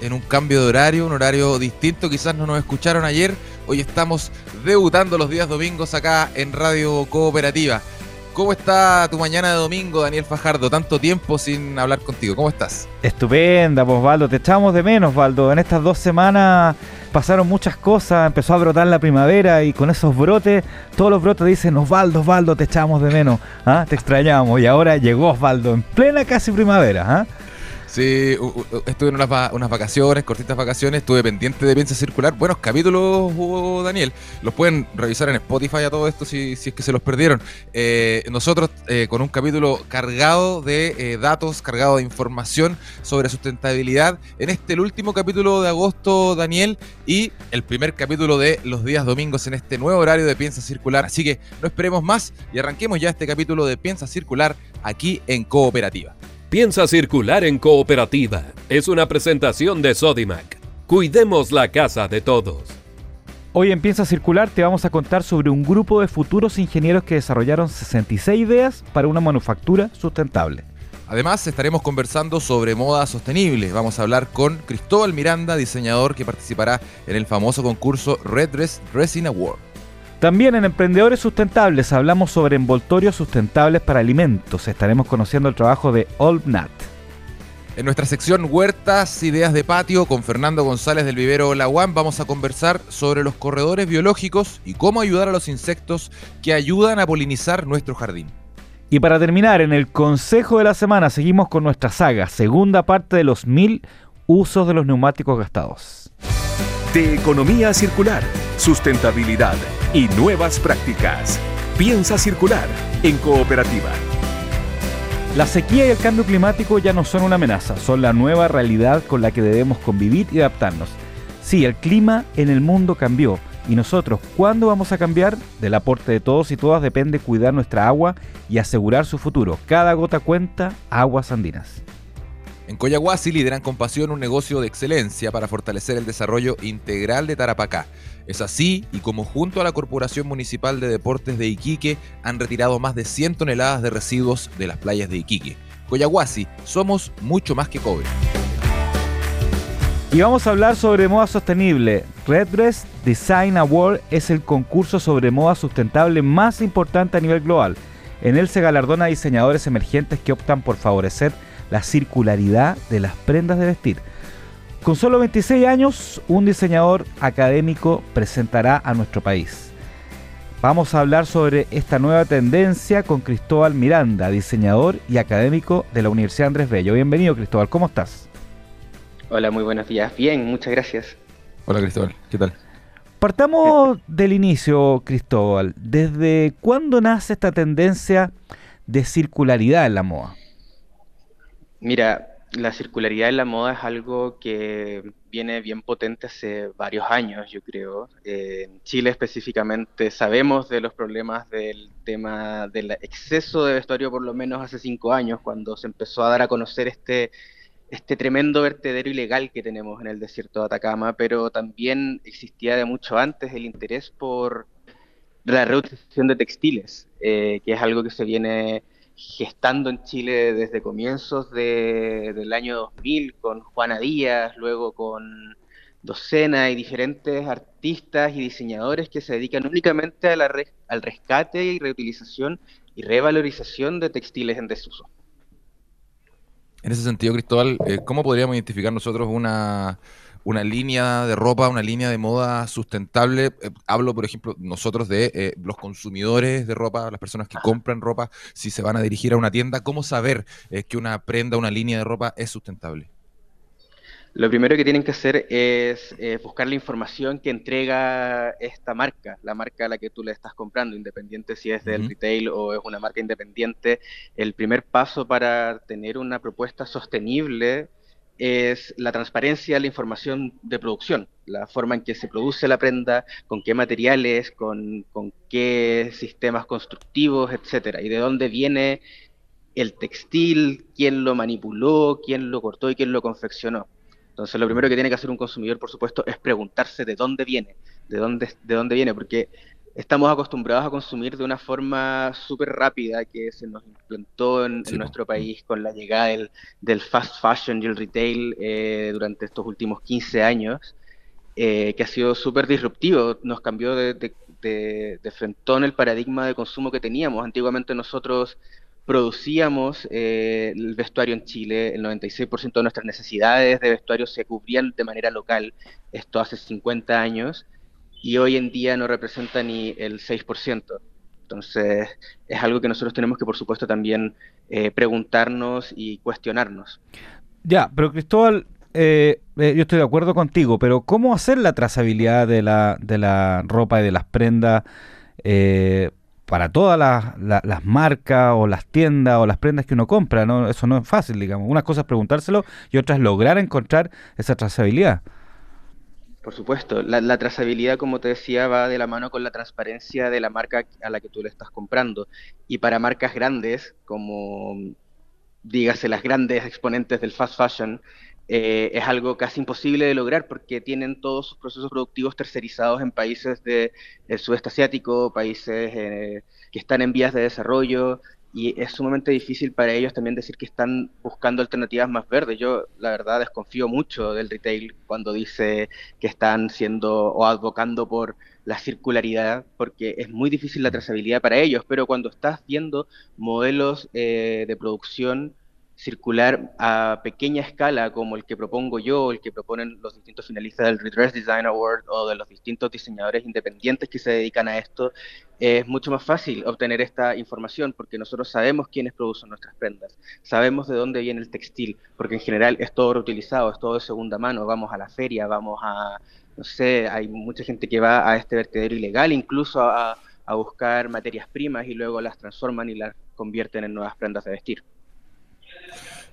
en un cambio de horario, un horario distinto, quizás no nos escucharon ayer, hoy estamos debutando los días domingos acá en Radio Cooperativa. ¿Cómo está tu mañana de domingo, Daniel Fajardo? Tanto tiempo sin hablar contigo, ¿cómo estás? Estupenda, pues Valdo, te echamos de menos, Valdo. En estas dos semanas pasaron muchas cosas, empezó a brotar la primavera y con esos brotes, todos los brotes dicen, Osvaldo, Osvaldo, te echamos de menos, ¿ah? te extrañamos y ahora llegó Osvaldo en plena casi primavera. ¿ah? Sí, estuve en unas, vacaciones, cortitas vacaciones, estuve pendiente de Piensa Circular. Buenos capítulos hubo, Daniel. Los pueden revisar en Spotify a todo esto si, es que se los perdieron. Eh, nosotros eh, con un capítulo cargado de eh, datos, cargado de información sobre sustentabilidad. En este último capítulo de agosto, Daniel, y el primer capítulo de los días domingos en este nuevo horario de Piensa Circular. Así que no esperemos más y arranquemos ya este capítulo de Piensa Circular aquí en Cooperativa. Piensa circular en cooperativa. Es una presentación de Sodimac. Cuidemos la casa de todos. Hoy en Piensa Circular te vamos a contar sobre un grupo de futuros ingenieros que desarrollaron 66 ideas para una manufactura sustentable. Además, estaremos conversando sobre moda sostenible. Vamos a hablar con Cristóbal Miranda, diseñador que participará en el famoso concurso Red Dress Dressing Award. También en Emprendedores Sustentables hablamos sobre envoltorios sustentables para alimentos. Estaremos conociendo el trabajo de Nat. En nuestra sección Huertas, Ideas de Patio, con Fernando González del Vivero La vamos a conversar sobre los corredores biológicos y cómo ayudar a los insectos que ayudan a polinizar nuestro jardín. Y para terminar, en el Consejo de la Semana seguimos con nuestra saga, segunda parte de los mil usos de los neumáticos gastados. De economía circular, sustentabilidad y nuevas prácticas. Piensa circular en cooperativa. La sequía y el cambio climático ya no son una amenaza, son la nueva realidad con la que debemos convivir y adaptarnos. Sí, el clima en el mundo cambió. ¿Y nosotros cuándo vamos a cambiar? Del aporte de todos y todas depende cuidar nuestra agua y asegurar su futuro. Cada gota cuenta, aguas andinas. En Coyahuasi lideran con pasión un negocio de excelencia para fortalecer el desarrollo integral de Tarapacá. Es así y como junto a la Corporación Municipal de Deportes de Iquique han retirado más de 100 toneladas de residuos de las playas de Iquique. Coyahuasi, somos mucho más que cobre. Y vamos a hablar sobre moda sostenible. Redress Design Award es el concurso sobre moda sustentable más importante a nivel global. En él se galardona diseñadores emergentes que optan por favorecer la circularidad de las prendas de vestir. Con solo 26 años, un diseñador académico presentará a nuestro país. Vamos a hablar sobre esta nueva tendencia con Cristóbal Miranda, diseñador y académico de la Universidad Andrés Bello. Bienvenido Cristóbal, ¿cómo estás? Hola, muy buenos días. Bien, muchas gracias. Hola Cristóbal, ¿qué tal? Partamos del inicio, Cristóbal. ¿Desde cuándo nace esta tendencia de circularidad en la moda? Mira, la circularidad en la moda es algo que viene bien potente hace varios años, yo creo. en Chile específicamente sabemos de los problemas del tema del exceso de vestuario por lo menos hace cinco años, cuando se empezó a dar a conocer este, este tremendo vertedero ilegal que tenemos en el desierto de Atacama, pero también existía de mucho antes el interés por la reutilización de textiles, eh, que es algo que se viene gestando en Chile desde comienzos del año 2000 con Juana Díaz, luego con Docena y diferentes artistas y diseñadores que se dedican únicamente a la al rescate y reutilización y revalorización de textiles en desuso. En ese sentido, Cristóbal, eh, ¿cómo podríamos identificar nosotros una, una línea de ropa, una línea de moda sustentable. Eh, hablo, por ejemplo, nosotros de eh, los consumidores de ropa, las personas que compran ropa, si se van a dirigir a una tienda, ¿cómo saber eh, que una prenda, una línea de ropa es sustentable? Lo primero que tienen que hacer es buscar la información que entrega esta marca, la marca a la que tú le estás comprando, independiente si es del retail o es una marca independiente. El primer paso para tener una propuesta sostenible es la transparencia la información de producción, la forma en que se produce la prenda, con qué materiales, con, con qué sistemas constructivos, etcétera, y de dónde viene el textil, quién lo manipuló, quién lo cortó y quién lo confeccionó. Entonces, lo primero que tiene que hacer un consumidor, por supuesto, es preguntarse de dónde viene, de dónde, de dónde viene, porque estamos acostumbrados a consumir de una forma súper rápida que se nos implantó en, nuestro país con la llegada del, fast fashion y el retail eh, durante estos últimos 15 años, eh, que ha sido súper disruptivo, nos cambió de, de, de, de frentón el paradigma de consumo que teníamos. Antiguamente nosotros producíamos eh, el vestuario en Chile, el 96% de nuestras necesidades de vestuario se cubrían de manera local, esto hace 50 años, y hoy en día no representa ni el 6%. Entonces, es algo que nosotros tenemos que, por supuesto, también eh, preguntarnos y cuestionarnos. Ya, pero Cristóbal, eh, yo estoy de acuerdo contigo, pero ¿cómo hacer la trazabilidad de la, de la ropa y de las prendas? para todas las, marcas o las tiendas o las prendas que uno compra, ¿no? Eso no es fácil, digamos. Una cosa es preguntárselo y otra es lograr encontrar esa trazabilidad. Por supuesto, la, trazabilidad, como te decía, va de la mano con la transparencia de la marca a la que tú le estás comprando. Y para marcas grandes, como dígase las grandes exponentes del fast fashion, eh, es algo casi imposible de lograr porque tienen todos sus procesos productivos tercerizados en países del sudeste asiático, países eh, que están en vías de desarrollo y es sumamente difícil para ellos también decir que están buscando alternativas más verdes. Yo la verdad desconfío mucho del retail cuando dice que están siendo o advocando por la circularidad porque es muy difícil la trazabilidad para ellos, pero cuando estás viendo modelos eh, de producción circular a pequeña escala como el que propongo yo, el que proponen los distintos finalistas del Redress Design Award o de los distintos diseñadores independientes que se dedican a esto, es mucho más fácil obtener esta información porque nosotros sabemos quiénes producen nuestras prendas, sabemos de dónde viene el textil, porque en general es todo reutilizado, es todo de segunda mano, vamos a la feria, vamos a, no sé, hay mucha gente que va a este vertedero ilegal incluso a, a buscar materias primas y luego las transforman y las convierten en nuevas prendas de vestir.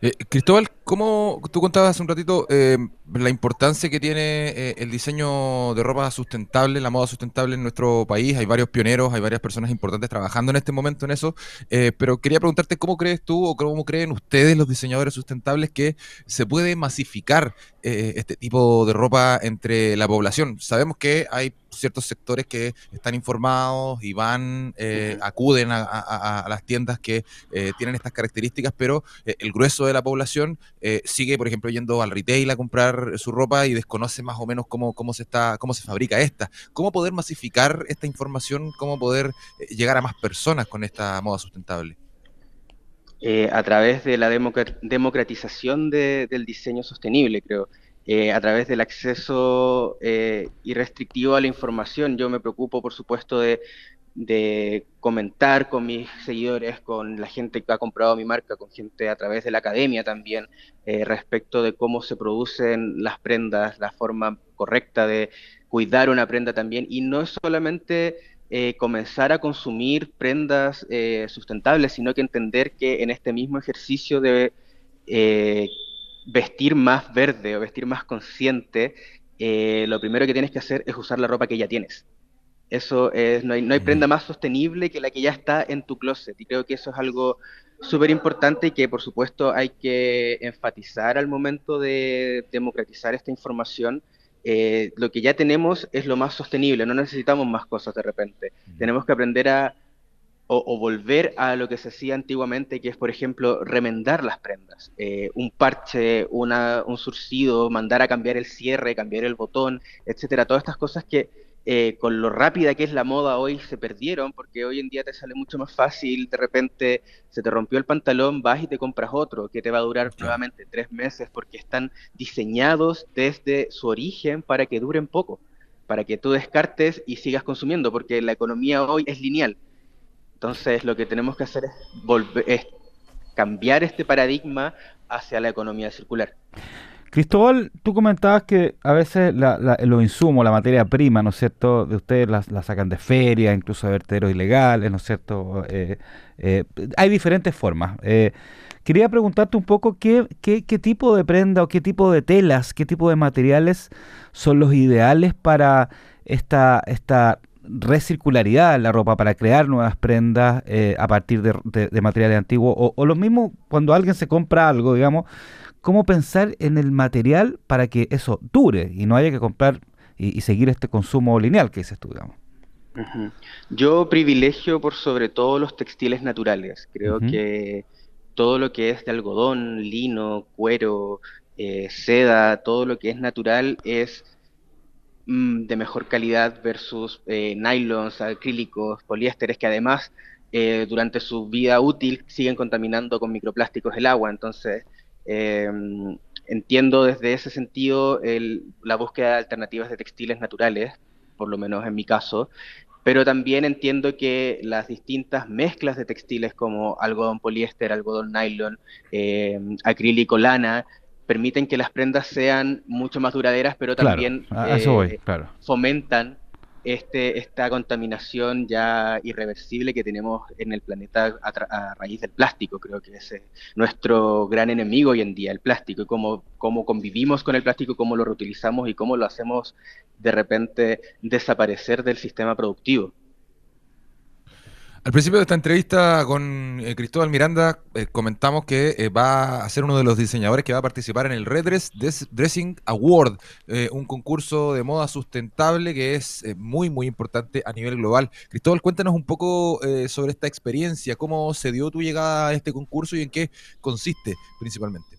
Eh, Cristóbal, ¿cómo tú contabas hace un ratito eh, la importancia que tiene eh, el diseño de ropa sustentable, la moda sustentable en nuestro país? Hay varios pioneros, hay varias personas importantes trabajando en este momento en eso, pero quería preguntarte cómo crees tú o cómo creen ustedes los diseñadores sustentables que se puede masificar este tipo de ropa entre la población. Sabemos que hay ciertos sectores que están informados y van, eh, acuden a, las tiendas que eh, tienen estas características, pero eh, el grueso de la población sigue, por ejemplo, yendo al retail a comprar su ropa y desconoce más o menos cómo, cómo se está, cómo se fabrica esta. ¿Cómo poder masificar esta información? ¿Cómo poder llegar a más personas con esta moda sustentable? a través de la democratización del diseño sostenible, creo. Eh, a través del acceso eh, irrestrictivo a la información. Yo me preocupo, por supuesto, de, comentar con mis seguidores, con la gente que ha comprado mi marca, con gente a través de la academia también, eh, respecto de cómo se producen las prendas, la forma correcta de cuidar una prenda también. Y no es solamente comenzar a consumir prendas sustentables, sino que entender que en este mismo ejercicio de vestir más verde o vestir más consciente, eh, lo primero que tienes que hacer es usar la ropa que ya tienes. Eso es, no hay, no hay prenda más sostenible que la que ya está en tu closet. Y creo que eso es algo súper importante y que por supuesto hay que enfatizar al momento de democratizar esta información. Eh, lo que ya tenemos es lo más sostenible, no necesitamos más cosas de repente. Tenemos que aprender a o, volver a lo que se hacía antiguamente, que es, por ejemplo, remendar las prendas. Eh, un parche, una, un surcido, mandar a cambiar el cierre, cambiar el botón, etcétera. Todas estas cosas que eh, con lo rápida que es la moda hoy se perdieron, porque hoy en día te sale mucho más fácil, de repente se te rompió el pantalón, vas y te compras otro, que te va a durar nuevamente tres meses, porque están diseñados desde su origen para que duren poco, para que tú descartes y sigas consumiendo, porque la economía hoy es lineal entonces, lo que tenemos que hacer es, volver, es cambiar este paradigma hacia la economía circular. Cristóbal, tú comentabas que a veces los insumos, la materia prima, ¿no es cierto?, de ustedes la, sacan de feria, incluso de vertederos ilegales, ¿no es cierto? Eh, eh, hay diferentes formas. Eh, Quería preguntarte un poco qué, qué, qué tipo de prenda o qué tipo de telas, qué tipo de materiales son los ideales para esta, esta recircularidad en la ropa para crear nuevas prendas eh, a partir de, materiales antiguos o, lo mismo cuando alguien se compra algo, digamos, cómo pensar en el material para que eso dure y no haya que comprar y, seguir este consumo lineal que dices tú, digamos. Yo privilegio por sobre todo los textiles naturales. Creo que todo lo que es de algodón, lino, cuero, eh, seda, todo lo que es natural es Mm, de mejor calidad versus eh, nylons, acrílicos, poliésteres, que además eh, durante su vida útil siguen contaminando con microplásticos el agua. Entonces, em, entiendo desde ese sentido la búsqueda de alternativas de textiles naturales, por lo menos en mi caso, pero también entiendo que las distintas mezclas de textiles como algodón poliéster, algodón nylon, em, acrílico lana, permiten que las prendas sean mucho más duraderas, pero también eh, fomentan este, esta contaminación ya irreversible que tenemos en el planeta a, raíz del plástico. Creo que es nuestro gran enemigo hoy en día, el plástico, y cómo, cómo convivimos con el plástico, cómo lo reutilizamos y cómo lo hacemos de repente desaparecer del sistema productivo. Al principio de esta entrevista con eh, Cristóbal Miranda eh, comentamos que eh, va a ser uno de los diseñadores que va a participar en el Red Dressing Award, un concurso de moda sustentable que es muy muy importante a nivel global. Cristóbal, cuéntanos un poco sobre esta experiencia, cómo se dio tu llegada a este concurso y en qué consiste principalmente.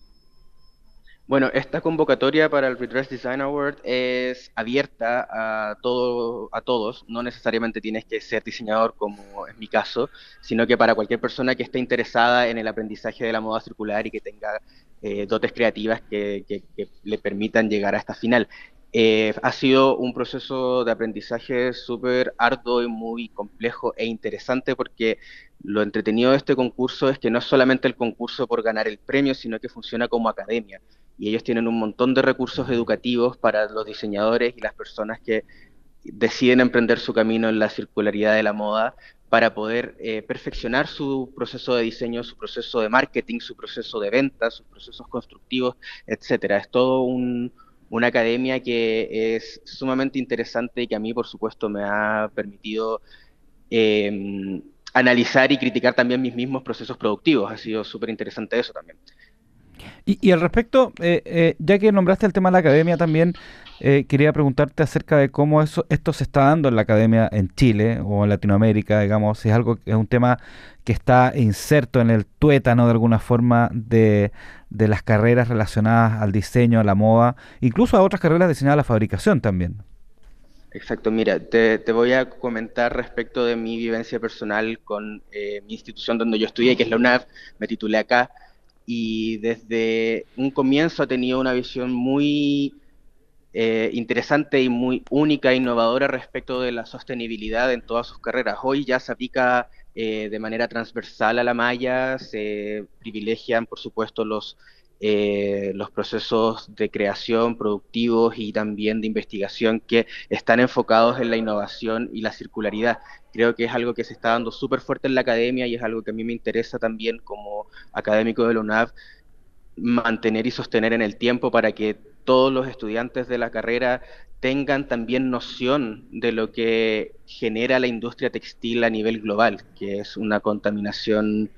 Bueno, esta convocatoria para el Redress Design Award es abierta a, todo, a todos, no necesariamente tienes que ser diseñador como es mi caso, sino que para cualquier persona que esté interesada en el aprendizaje de la moda circular y que tenga eh, dotes creativas que, le permitan llegar a esta final. Eh, ha sido un proceso de aprendizaje súper arduo y muy complejo e interesante porque lo entretenido de este concurso es que no es solamente el concurso por ganar el premio, sino que funciona como academia y ellos tienen un montón de recursos educativos para los diseñadores y las personas que deciden emprender su camino en la circularidad de la moda para poder eh, perfeccionar su proceso de diseño, su proceso de marketing, su proceso de ventas, sus procesos constructivos, etcétera. Es todo una academia que es sumamente interesante y que a mí, por supuesto, me ha permitido em, analizar y criticar también mis mismos procesos productivos. Ha sido súper interesante eso también. Y, al respecto, eh, eh, ya que nombraste el tema de la academia también, eh, quería preguntarte acerca de cómo eso, esto se está dando en la academia en Chile o en Latinoamérica, digamos, si es algo es un tema que está inserto en el tuétano de alguna forma de, de las carreras relacionadas al diseño, a la moda, incluso a otras carreras destinadas a la fabricación también. Exacto, mira, te, te, voy a comentar respecto de mi vivencia personal con mi institución donde yo estudié, que es la UNAV, me titulé acá, y desde un comienzo ha tenido una visión muy eh, interesante y muy única e innovadora respecto de la sostenibilidad en todas sus carreras. Hoy ya se aplica eh, de manera transversal a la malla, se privilegian, por supuesto, los eh, los procesos de creación productivos y también de investigación que están enfocados en la innovación y la circularidad. Creo que es algo que se está dando súper fuerte en la academia y es algo que a mí me interesa también como académico de la UNAV mantener y sostener en el tiempo para que todos los estudiantes de la carrera tengan también noción de lo que genera la industria textil a nivel global, que es una contaminación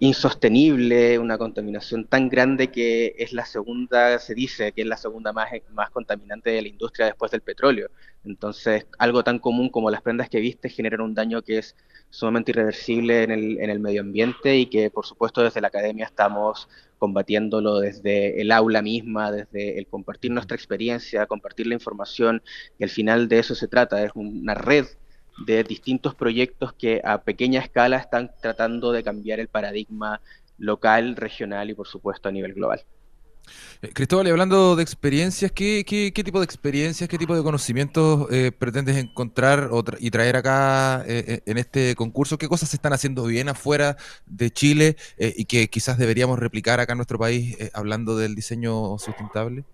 insostenible, una contaminación tan grande que es la segunda, se dice que es la segunda más, más contaminante de la industria después del petróleo. Entonces, algo tan común como las prendas que viste generan un daño que es sumamente irreversible en el, en el medio ambiente y que, por supuesto, desde la academia estamos combatiéndolo desde el aula misma, desde el compartir nuestra experiencia, compartir la información, y al final de eso se trata, es una red de distintos proyectos que a pequeña escala están tratando de cambiar el paradigma local, regional y por supuesto a nivel global. Eh, Cristóbal, y hablando de experiencias, ¿qué, qué, tipo de experiencias, qué tipo de conocimientos eh, pretendes encontrar y traer acá eh, en este concurso? ¿Qué cosas se están haciendo bien afuera de Chile y que quizás deberíamos replicar acá en nuestro país hablando del diseño sustentable?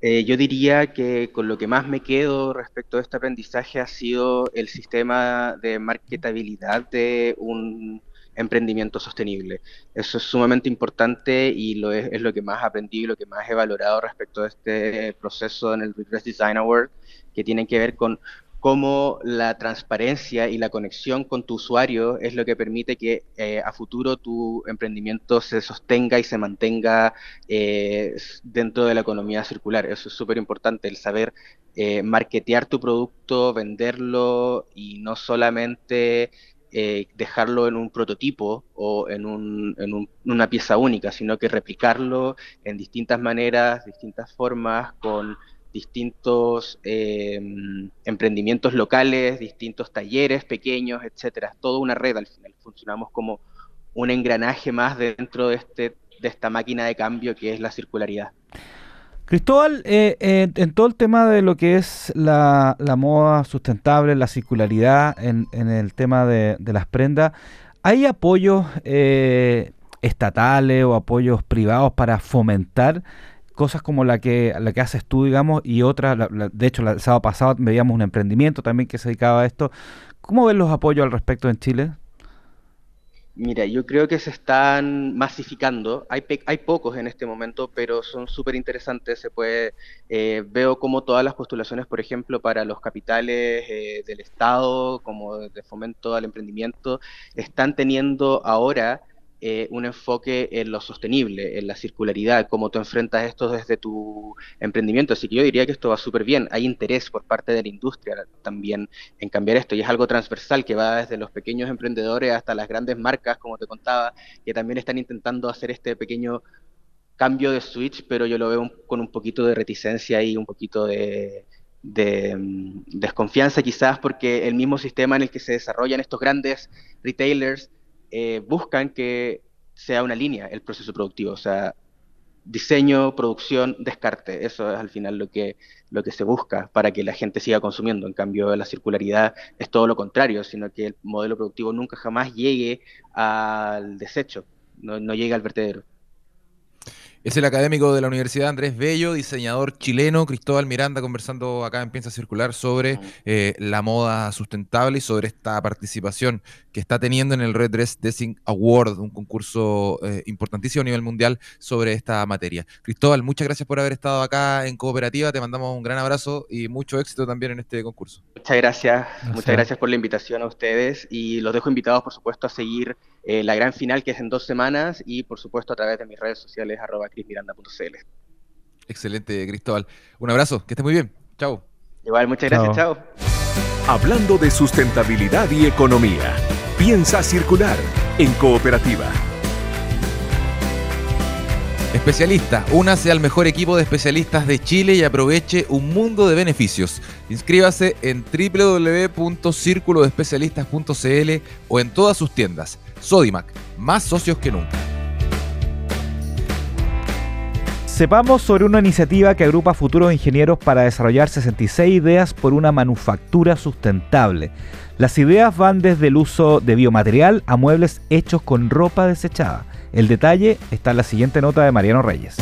Eh, yo diría que con lo que más me quedo respecto a este aprendizaje ha sido el sistema de marketabilidad de un emprendimiento sostenible. Eso es sumamente importante y lo es, lo que más aprendí y lo que más he valorado respecto a este proceso en el Redress Design Award, que tiene que ver con cómo la transparencia y la conexión con tu usuario es lo que permite que eh, a futuro tu emprendimiento se sostenga y se mantenga eh, dentro de la economía circular. Eso es súper importante, el saber eh, marketear tu producto, venderlo y no solamente dejarlo en un prototipo o en, en una pieza única, sino que replicarlo en distintas maneras, distintas formas, con distintos eh, emprendimientos locales, distintos talleres pequeños, etcétera. Toda una red al final. Funcionamos como un engranaje más dentro de, este, de esta máquina de cambio que es la circularidad. Cristóbal, eh, eh, en todo el tema de lo que es la, moda sustentable, la circularidad, en, el tema de, de, las prendas, ¿hay apoyos estatales o apoyos privados para fomentar cosas como la que, la que haces tú, digamos, y otras, de hecho, el sábado pasado veíamos un emprendimiento también que se dedicaba a esto. ¿Cómo ven los apoyos al respecto en Chile? Mira, yo creo que se están masificando. Hay, hay pocos en este momento, pero son súper interesantes. Se puede, eh, veo como todas las postulaciones, por ejemplo, para los capitales eh, del Estado, como de fomento al emprendimiento, están teniendo ahora eh, un enfoque en lo sostenible, en la circularidad, cómo tú enfrentas esto desde tu emprendimiento. Así que yo diría que esto va súper bien. Hay interés por parte de la industria también en cambiar esto y es algo transversal que va desde los pequeños emprendedores hasta las grandes marcas, como te contaba, que también están intentando hacer este pequeño cambio de switch, pero yo lo veo con un poquito de reticencia y un poquito de, mm, desconfianza quizás porque el mismo sistema en el que se desarrollan estos grandes retailers eh, buscan que sea una línea el proceso productivo, o sea, diseño, producción, descarte. Eso es al final lo que, lo que se busca para que la gente siga consumiendo. En cambio, la circularidad es todo lo contrario, sino que el modelo productivo nunca jamás llegue al desecho, no, no llegue al vertedero. Es el académico de la Universidad Andrés Bello, diseñador chileno, Cristóbal Miranda, conversando acá en Piensa Circular sobre eh, la moda sustentable y sobre esta participación que está teniendo en el Red Dress Design Award, un concurso eh, importantísimo a nivel mundial sobre esta materia. Cristóbal, muchas gracias por haber estado acá en Cooperativa, te mandamos un gran abrazo y mucho éxito también en este concurso. Muchas gracias, muchas gracias por la invitación a ustedes y los dejo invitados, por supuesto, a seguir eh, la gran final que es en dos semanas y, por supuesto, a través de mis redes sociales, arroba crismiranda.cl. Excelente, Cristóbal. Un abrazo, que estés muy bien. Chao. Igual, muchas gracias, chao. Hablando de sustentabilidad y economía, piensa circular en cooperativa. Especialista, únase al mejor equipo de especialistas de Chile y aproveche un mundo de beneficios. Inscríbase en www.circulodespecialistas.cl o en todas sus tiendas. Sodimac, más socios que nunca. Sepamos sobre una iniciativa que agrupa futuros ingenieros para desarrollar 66 ideas por una manufactura sustentable. Las ideas van desde el uso de biomaterial a muebles hechos con ropa desechada. El detalle está en la siguiente nota de Mariano Reyes.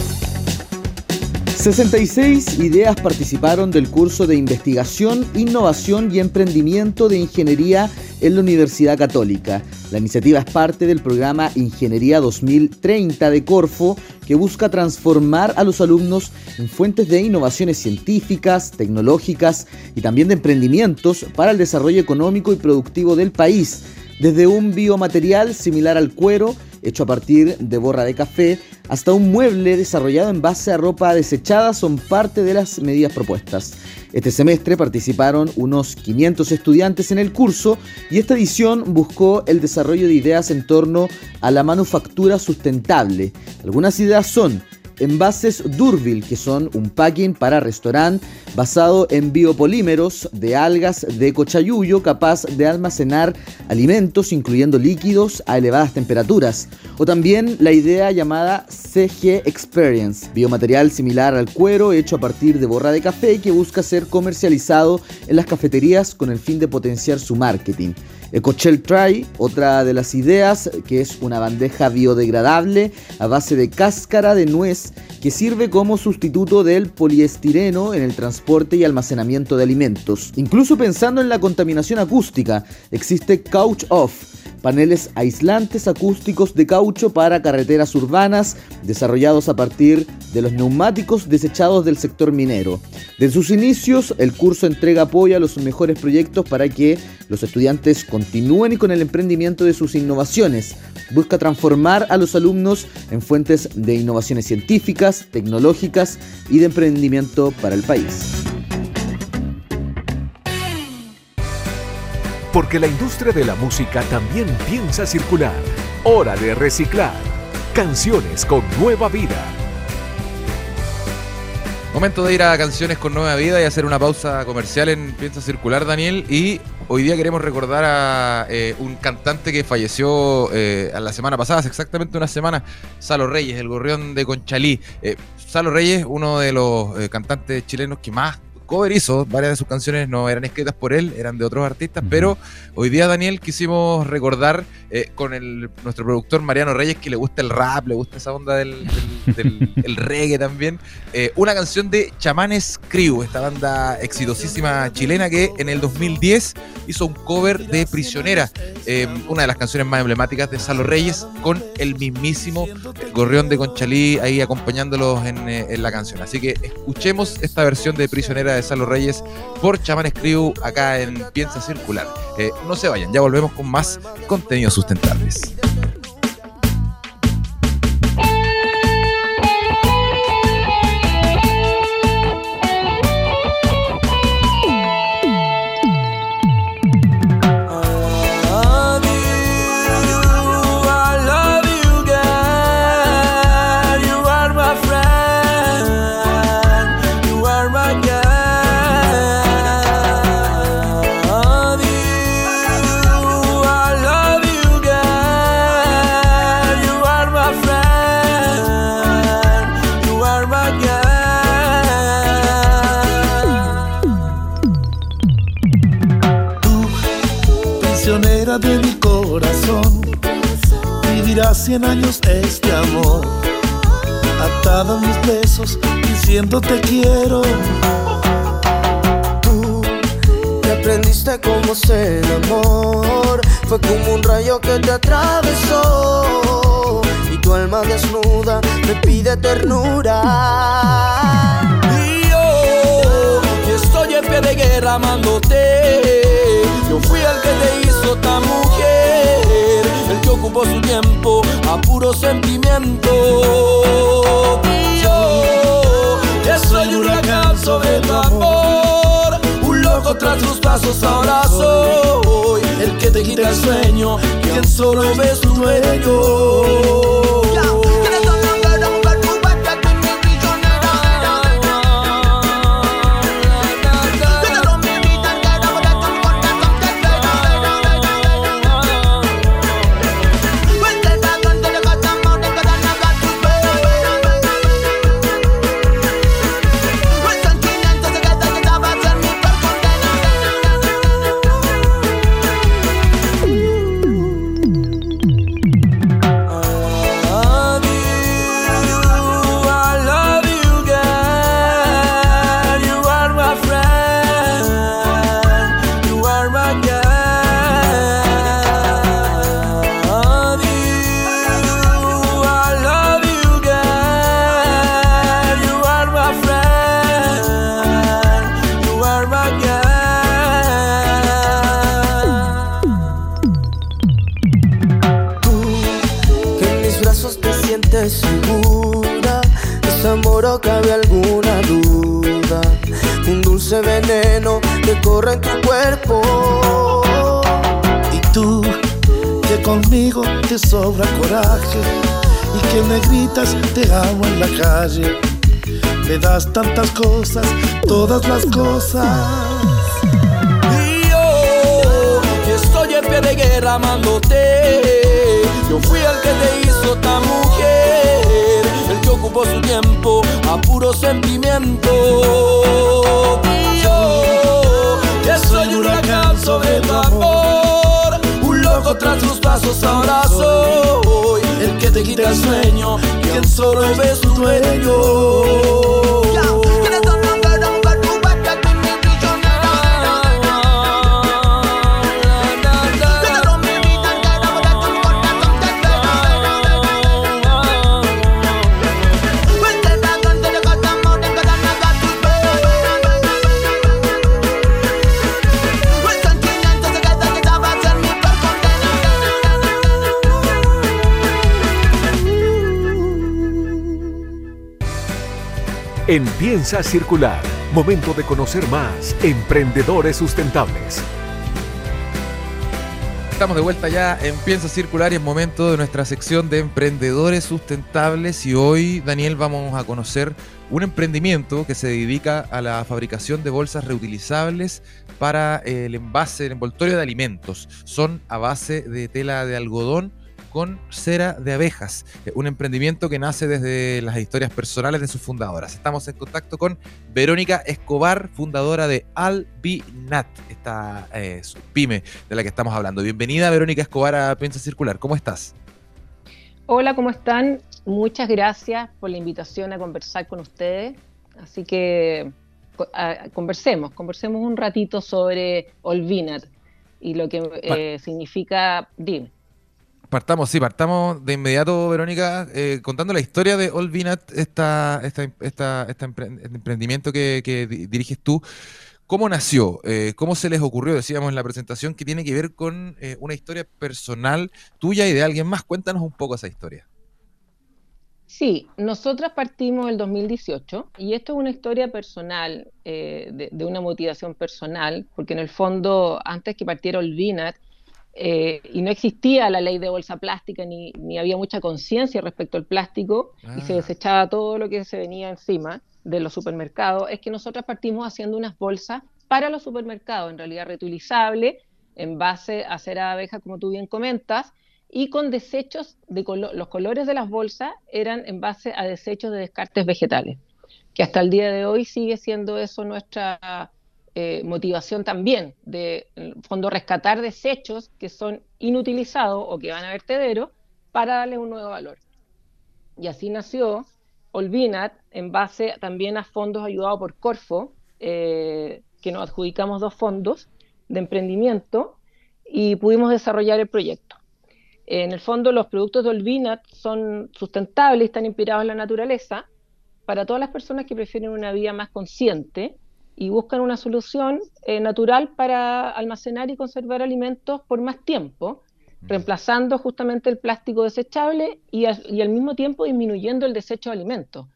66 ideas participaron del curso de investigación, innovación y emprendimiento de ingeniería en la Universidad Católica. La iniciativa es parte del programa Ingeniería 2030 de Corfo, que busca transformar a los alumnos en fuentes de innovaciones científicas, tecnológicas y también de emprendimientos para el desarrollo económico y productivo del país, desde un biomaterial similar al cuero, hecho a partir de borra de café, hasta un mueble desarrollado en base a ropa desechada son parte de las medidas propuestas. Este semestre participaron unos 500 estudiantes en el curso y esta edición buscó el desarrollo de ideas en torno a la manufactura sustentable. Algunas ideas son envases Durville, que son un packing para restaurante basado en biopolímeros de algas de cochayuyo capaz de almacenar alimentos, incluyendo líquidos, a elevadas temperaturas. O también la idea llamada CG Experience, biomaterial similar al cuero hecho a partir de borra de café que busca ser comercializado en las cafeterías con el fin de potenciar su marketing. EcoChel Try, otra de las ideas, que es una bandeja biodegradable a base de cáscara de nuez que sirve como sustituto del poliestireno en el transporte y almacenamiento de alimentos. Incluso pensando en la contaminación acústica, existe Couch Off, paneles aislantes acústicos de caucho para carreteras urbanas desarrollados a partir de los neumáticos desechados del sector minero. Desde sus inicios, el curso entrega apoyo a los mejores proyectos para que los estudiantes continúen con el emprendimiento de sus innovaciones. Busca transformar a los alumnos en fuentes de innovaciones científicas, tecnológicas y de emprendimiento para el país. Porque la industria de la música también piensa circular. Hora de reciclar. Canciones con nueva vida. Momento de ir a canciones con nueva vida y hacer una pausa comercial en Piensa Circular, Daniel. Y hoy día queremos recordar a eh, un cantante que falleció eh, la semana pasada, hace exactamente una semana, Salo Reyes, el gorrión de Conchalí. Eh, Salo Reyes, uno de los cantantes chilenos que más cover hizo, varias de sus canciones no eran escritas por él, eran de otros artistas, pero hoy día Daniel quisimos recordar eh, con el, nuestro productor Mariano Reyes, que le gusta el rap, le gusta esa onda del, el reggae también, eh, una canción de Chamanes Crew, esta banda exitosísima chilena que en el 2010 hizo un cover de Prisionera, eh, una de las canciones más emblemáticas de Salo Reyes, con el mismísimo Gorrión de Conchalí ahí acompañándolos en, en la canción. Así que escuchemos esta versión de Prisionera de Salo Reyes por Chamanes Crew acá en Piensa Circular. Eh, no se vayan, ya volvemos con más contenidos sustentables. Cien años este amor, atado a mis besos, diciendo te quiero. Tú me aprendiste cómo ser amor, fue como un rayo que te atravesó. Y tu alma desnuda me pide ternura. Yo, que estoy en pie de guerra amándote, yo fui el que te hizo tan mujer, el que ocupó su tiempo a puro sentimiento. Yo, que soy un huracán sobre tu amor, un loco tras tus pasos ahora soy el que te quita el sueño, quien solo ves tu dueño. Un loco tras tus pasos ahora soy el que te quita el sueño, quien solo ves tu dueño. En Piensa Circular. Momento de conocer más emprendedores sustentables. Estamos de vuelta ya en Piensa Circular y es momento de nuestra sección de emprendedores sustentables y hoy, Daniel, vamos a conocer un emprendimiento que se dedica a la fabricación de bolsas reutilizables para el envase, el envoltorio de alimentos. Son a base de tela de algodón con cera de abejas, eh, un emprendimiento que nace desde las historias personales de sus fundadoras. Estamos en contacto con Verónica Escobar, fundadora de Albinat, esta eh, pyme de la que estamos hablando. Bienvenida Verónica Escobar a Piensa Circular, ¿cómo estás? Hola, ¿cómo están? Muchas gracias por la invitación a conversar con ustedes. Así que conversemos, conversemos un ratito sobre Olvinat y lo que eh, significa, dime. Partamos, sí, partamos de inmediato, Verónica, eh, contando la historia de Olvinat, esta, esta, esta, este emprendimiento que, diriges tú. ¿Cómo nació? Eh, ¿Cómo se les ocurrió? Decíamos en la presentación que tiene que ver con eh, una historia personal tuya y de alguien más. Cuéntanos un poco esa historia. Sí, nosotras partimos el 2018 y esto es una historia personal, de, de, una motivación personal, porque en el fondo, antes que partiera Olvinat, eh, y no existía la ley de bolsa plástica ni, había mucha conciencia respecto al plástico y se ah. desechaba todo lo que se venía encima de los supermercados, es que nosotros partimos haciendo unas bolsas para los supermercados, en realidad reutilizables, en base a cera de abeja, como tú bien comentas, y con desechos de los colores de las bolsas eran en base a desechos de descartes vegetales, que hasta el día de hoy sigue siendo eso nuestra eh, motivación también de, fondo, rescatar desechos que son inutilizados o que van a vertedero para darle un nuevo valor. Y así nació Olvinat en base también a fondos ayudados por Corfo, eh, que nos adjudicamos dos fondos de emprendimiento y pudimos desarrollar el proyecto. En el fondo, los productos de Olvinat son sustentables están inspirados en la naturaleza para todas las personas que prefieren una vida más consciente y buscan una solución eh, natural para almacenar y conservar alimentos por más tiempo, reemplazando justamente el plástico desechable y, al mismo tiempo disminuyendo el desecho de alimentos.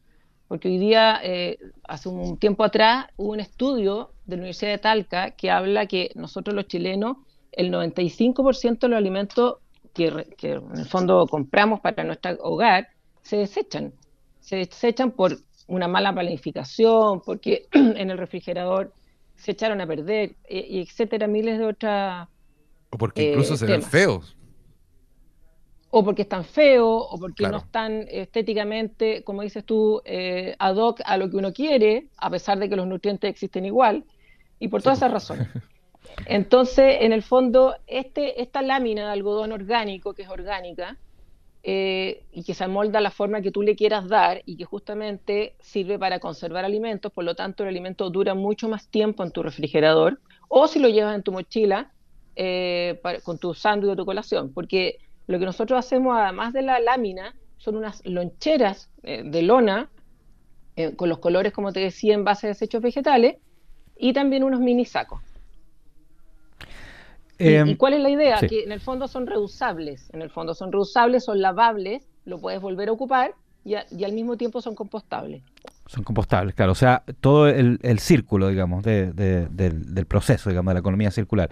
Porque hoy día, eh, hace un tiempo atrás, hubo un estudio de la Universidad de Talca que habla que nosotros los chilenos, el 95% de los alimentos que, que en el fondo compramos para nuestro hogar se desechan. Se desechan por una mala planificación, porque en el refrigerador se echaron a perder, y etcétera, miles de otras. O porque incluso se ven feos. O porque están feos, o porque no están estéticamente, como dices tú, eh, ad hoc a lo que uno quiere, a pesar de que los nutrientes existen igual, y por todas esas razones. Entonces, en el fondo, este, esta lámina de algodón orgánico, que es orgánica, eh, y que se amolda la forma que tú le quieras dar y que justamente sirve para conservar alimentos, por lo tanto el alimento dura mucho más tiempo en tu refrigerador o si lo llevas en tu mochila eh, con tu sándwich o tu colación, porque lo que nosotros hacemos además de la lámina son unas loncheras eh, de lona con los colores, como te decía, en base a desechos vegetales y también unos mini sacos. ¿Y, em, cuál es la idea? Que en el fondo son reusables, en el fondo son reusables, son lavables, lo puedes volver a ocupar y, al mismo tiempo son compostables. Son compostables, claro, o sea, todo el, círculo, digamos, del, proceso, digamos, de la economía circular.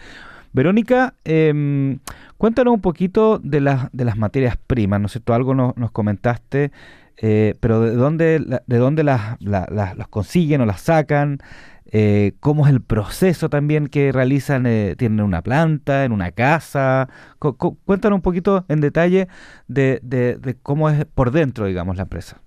Verónica, eh, cuéntanos un poquito de, las de las materias primas, ¿no es cierto? Algo nos, comentaste, eh, pero ¿de dónde, de dónde las, las consiguen o las sacan? Eh, cómo es el proceso también que realizan, eh, tienen una planta, en una casa. cuéntanos un poquito en detalle de, cómo es por dentro, digamos, la empresa.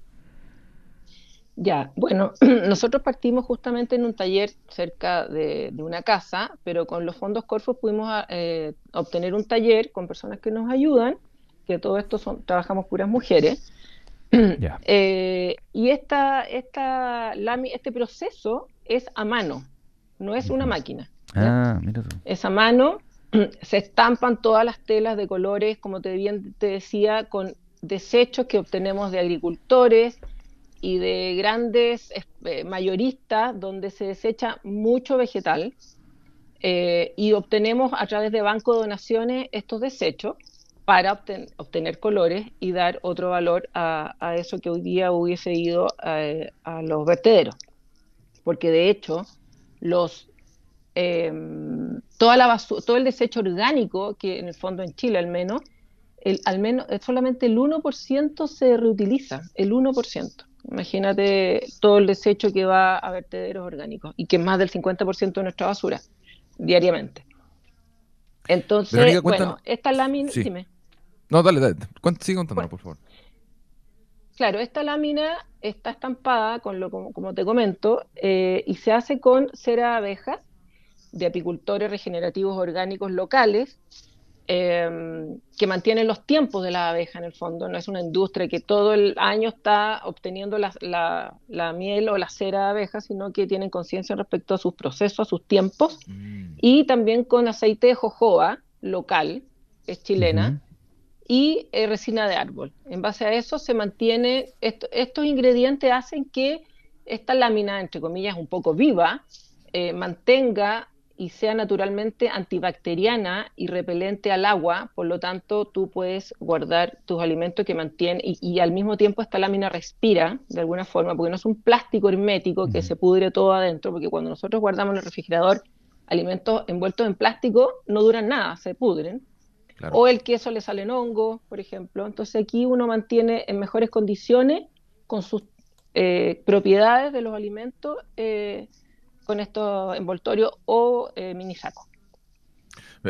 Ya, bueno, nosotros partimos justamente en un taller cerca de, una casa, pero con los fondos Corfo pudimos eh, obtener un taller con personas que nos ayudan, que todo esto son, trabajamos puras mujeres. y esta, esta, este proceso es a mano, no es una máquina. Ah, es a mano, se estampan todas las telas de colores, como te bien te decía, con desechos que obtenemos de agricultores y de grandes eh, mayoristas donde se desecha mucho vegetal eh, y obtenemos a través de banco de donaciones estos desechos para obtener colores y dar otro valor a, eso que hoy día hubiese ido a, a los vertederos. Porque de hecho, los Em, toda la todo el desecho orgánico, que en el fondo en Chile al menos, el, al menos solamente el 1% se reutiliza, el 1%. Imagínate todo el desecho que va a vertederos orgánicos y que es más del 50% de nuestra basura diariamente. Entonces, bueno, esta lámina, dime. No, dale, dale, sigue contando, por favor. Claro, esta lámina está estampada, con lo, como, te comento, eh, y se hace con cera de abejas de apicultores regenerativos orgánicos locales em, que mantienen los tiempos de la abeja en el fondo. No es una industria que todo el año está obteniendo la, miel o la cera de abeja, sino que tienen conciencia respecto a sus procesos, a sus tiempos. Mm. Y también con aceite de jojoba local, es chilena. Y eh, resina de árbol. En base a eso se mantiene, estos ingredientes hacen que esta lámina, entre comillas, un poco viva, eh, mantenga y sea naturalmente antibacteriana y repelente al agua, por lo tanto tú puedes guardar tus alimentos que mantienen y, al mismo tiempo esta lámina respira de alguna forma, porque no es un plástico hermético que se pudre todo adentro, porque cuando nosotros guardamos en el refrigerador alimentos envueltos en plástico no duran nada, se pudren. O el queso le salen hongos, por ejemplo. Entonces aquí uno mantiene en mejores condiciones con sus eh, propiedades de los alimentos. Eh, con estos envoltorios o eh, mini sacos.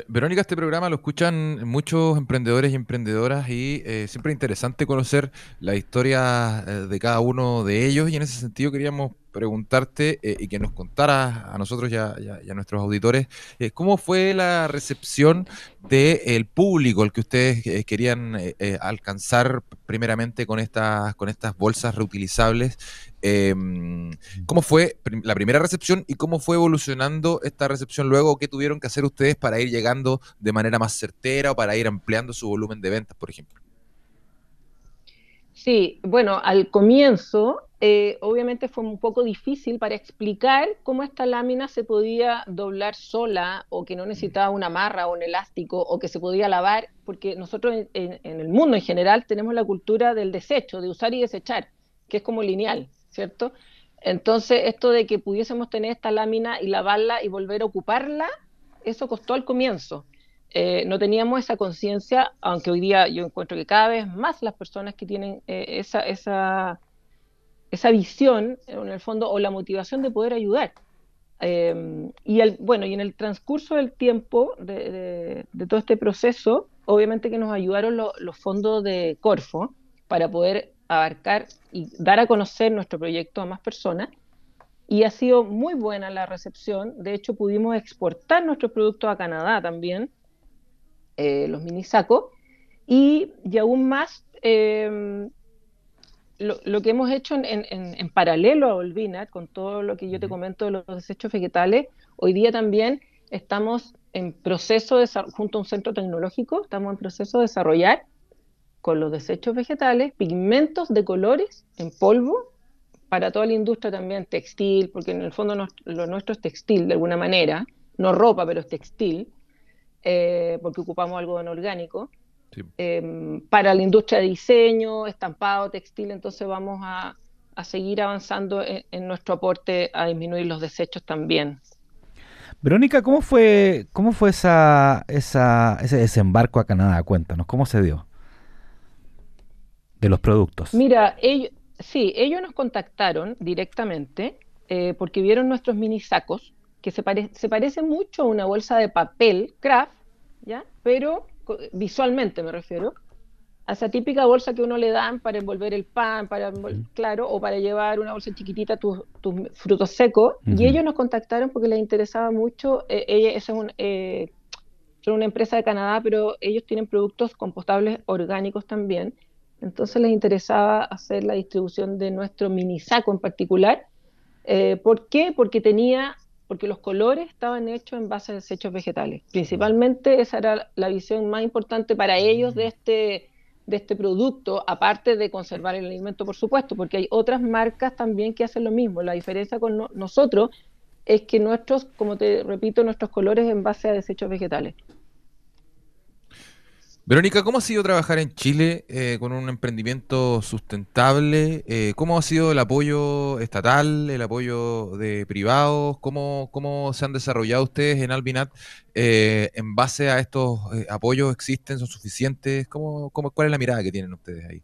Verónica, este programa lo escuchan muchos emprendedores y emprendedoras y eh, siempre es interesante conocer la historia de cada uno de ellos y en ese sentido queríamos preguntarte eh, y que nos contaras a nosotros y a, nuestros auditores cómo fue la recepción del público al que ustedes querían alcanzar primeramente con estas, con estas bolsas reutilizables ¿Cómo fue la primera recepción y cómo fue evolucionando esta recepción luego? ¿Qué tuvieron que hacer ustedes para ir llegando de manera más certera o para ir ampliando su volumen de ventas, por ejemplo? Sí, bueno, al comienzo eh, obviamente fue un poco difícil para explicar cómo esta lámina se podía doblar sola o que no necesitaba una amarra o un elástico o que se podía lavar, porque nosotros en el mundo en general tenemos la cultura del desecho, de usar y desechar, que es como lineal. ¿cierto? Entonces, esto de que pudiésemos tener esta lámina y lavarla y volver a ocuparla, eso costó al comienzo. Eh, no teníamos esa conciencia, aunque hoy día yo encuentro que cada vez más las personas que tienen eh, esa, esa, esa visión, en el fondo, o la motivación de poder ayudar. Eh, y el, bueno, y en el transcurso del tiempo de, todo este proceso, obviamente que nos ayudaron los fondos de Corfo para poder abarcar y dar a conocer nuestro proyecto a más personas. Y ha sido muy buena la recepción. De hecho, pudimos exportar nuestros productos a Canadá también, eh, los mini sacos. Y, y aún más, em, lo, que hemos hecho en, paralelo a Olvina, con todo lo que yo te comento de los desechos vegetales, hoy día también estamos en proceso, de, junto a un centro tecnológico, estamos en proceso de desarrollar con los desechos vegetales, pigmentos de colores en polvo para toda la industria también textil, porque en el fondo lo nuestro es textil de alguna manera, no ropa, pero es textil, eh, porque ocupamos algo en Em, para la industria de diseño, estampado, textil, entonces vamos a, seguir avanzando en, nuestro aporte a disminuir los desechos también. Verónica, ¿cómo fue, cómo fue esa, esa, ese desembarco a Canadá? Cuéntanos, ¿cómo se dio? de los productos? Mira, ellos, sí, ellos nos contactaron directamente eh, porque vieron nuestros mini sacos, que se, se parecen mucho a una bolsa de papel craft, ¿ya? Pero visualmente me refiero, a esa típica bolsa que uno le dan para envolver el pan, para claro, o para llevar una bolsa chiquitita tus, frutos secos. Y ellos nos contactaron porque les interesaba mucho. Eh, ella es un, eh, son una empresa de Canadá, pero ellos tienen productos compostables orgánicos también. Entonces les interesaba hacer la distribución de nuestro mini saco en particular. Eh, ¿Por qué? Porque tenía, porque los colores estaban hechos en base a desechos vegetales. Principalmente esa era la visión más importante para ellos de este, de este producto, aparte de conservar el alimento, por supuesto, porque hay otras marcas también que hacen lo mismo. La diferencia con nosotros es que nuestros, como te repito, nuestros colores en base a desechos vegetales. Verónica, ¿cómo ha sido trabajar en Chile eh, con un emprendimiento sustentable? Eh, ¿Cómo ha sido el apoyo estatal, el apoyo de privados? ¿Cómo, cómo se han desarrollado ustedes en Albinat eh, en base a estos apoyos? ¿Existen? ¿Son suficientes? ¿Cómo, cómo, ¿Cuál es la mirada que tienen ustedes ahí?